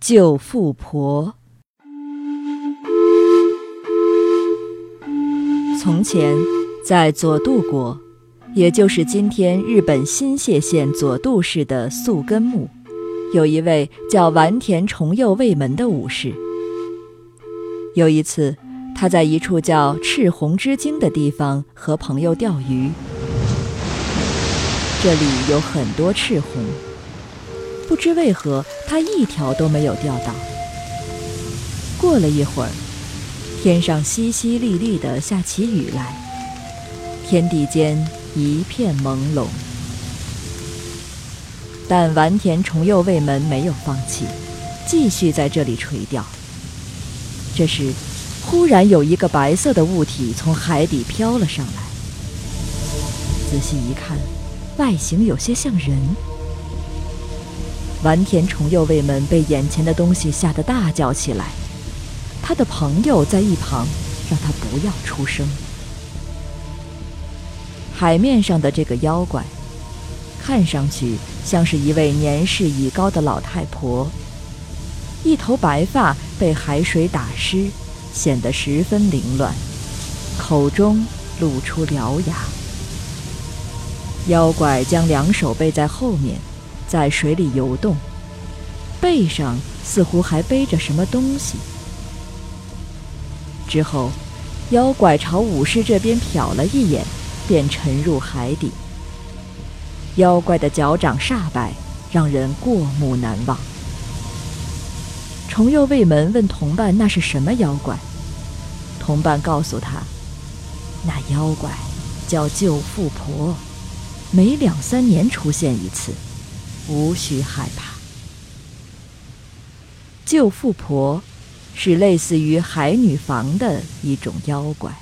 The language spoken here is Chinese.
救富婆。从前，在佐渡国，也就是今天日本新泻县佐渡市的宿根木，有一位叫丸田重右卫门的武士。有一次，他在一处叫赤红之津的地方和朋友钓鱼，这里有很多赤红。不知为何，他一条都没有钓到。过了一会儿，天上淅淅沥沥地下起雨来，天地间一片朦胧。但丸田重右卫门没有放弃，继续在这里垂钓。这时，忽然有一个白色的物体从海底飘了上来。仔细一看，外形有些像人。丸田重右卫门被眼前的东西吓得大叫起来，他的朋友在一旁让他不要出声。海面上的这个妖怪，看上去像是一位年事已高的老太婆，一头白发被海水打湿，显得十分凌乱，口中露出獠牙。妖怪将两手背在后面。在水里游动，背上似乎还背着什么东西。之后，妖怪朝武士这边瞟了一眼，便沉入海底。妖怪的脚掌煞白，让人过目难忘。重右卫门问同伴：“那是什么妖怪？”同伴告诉他：“那妖怪叫救富婆，每两三年出现一次。”无需害怕。救富婆，是类似于海女房的一种妖怪。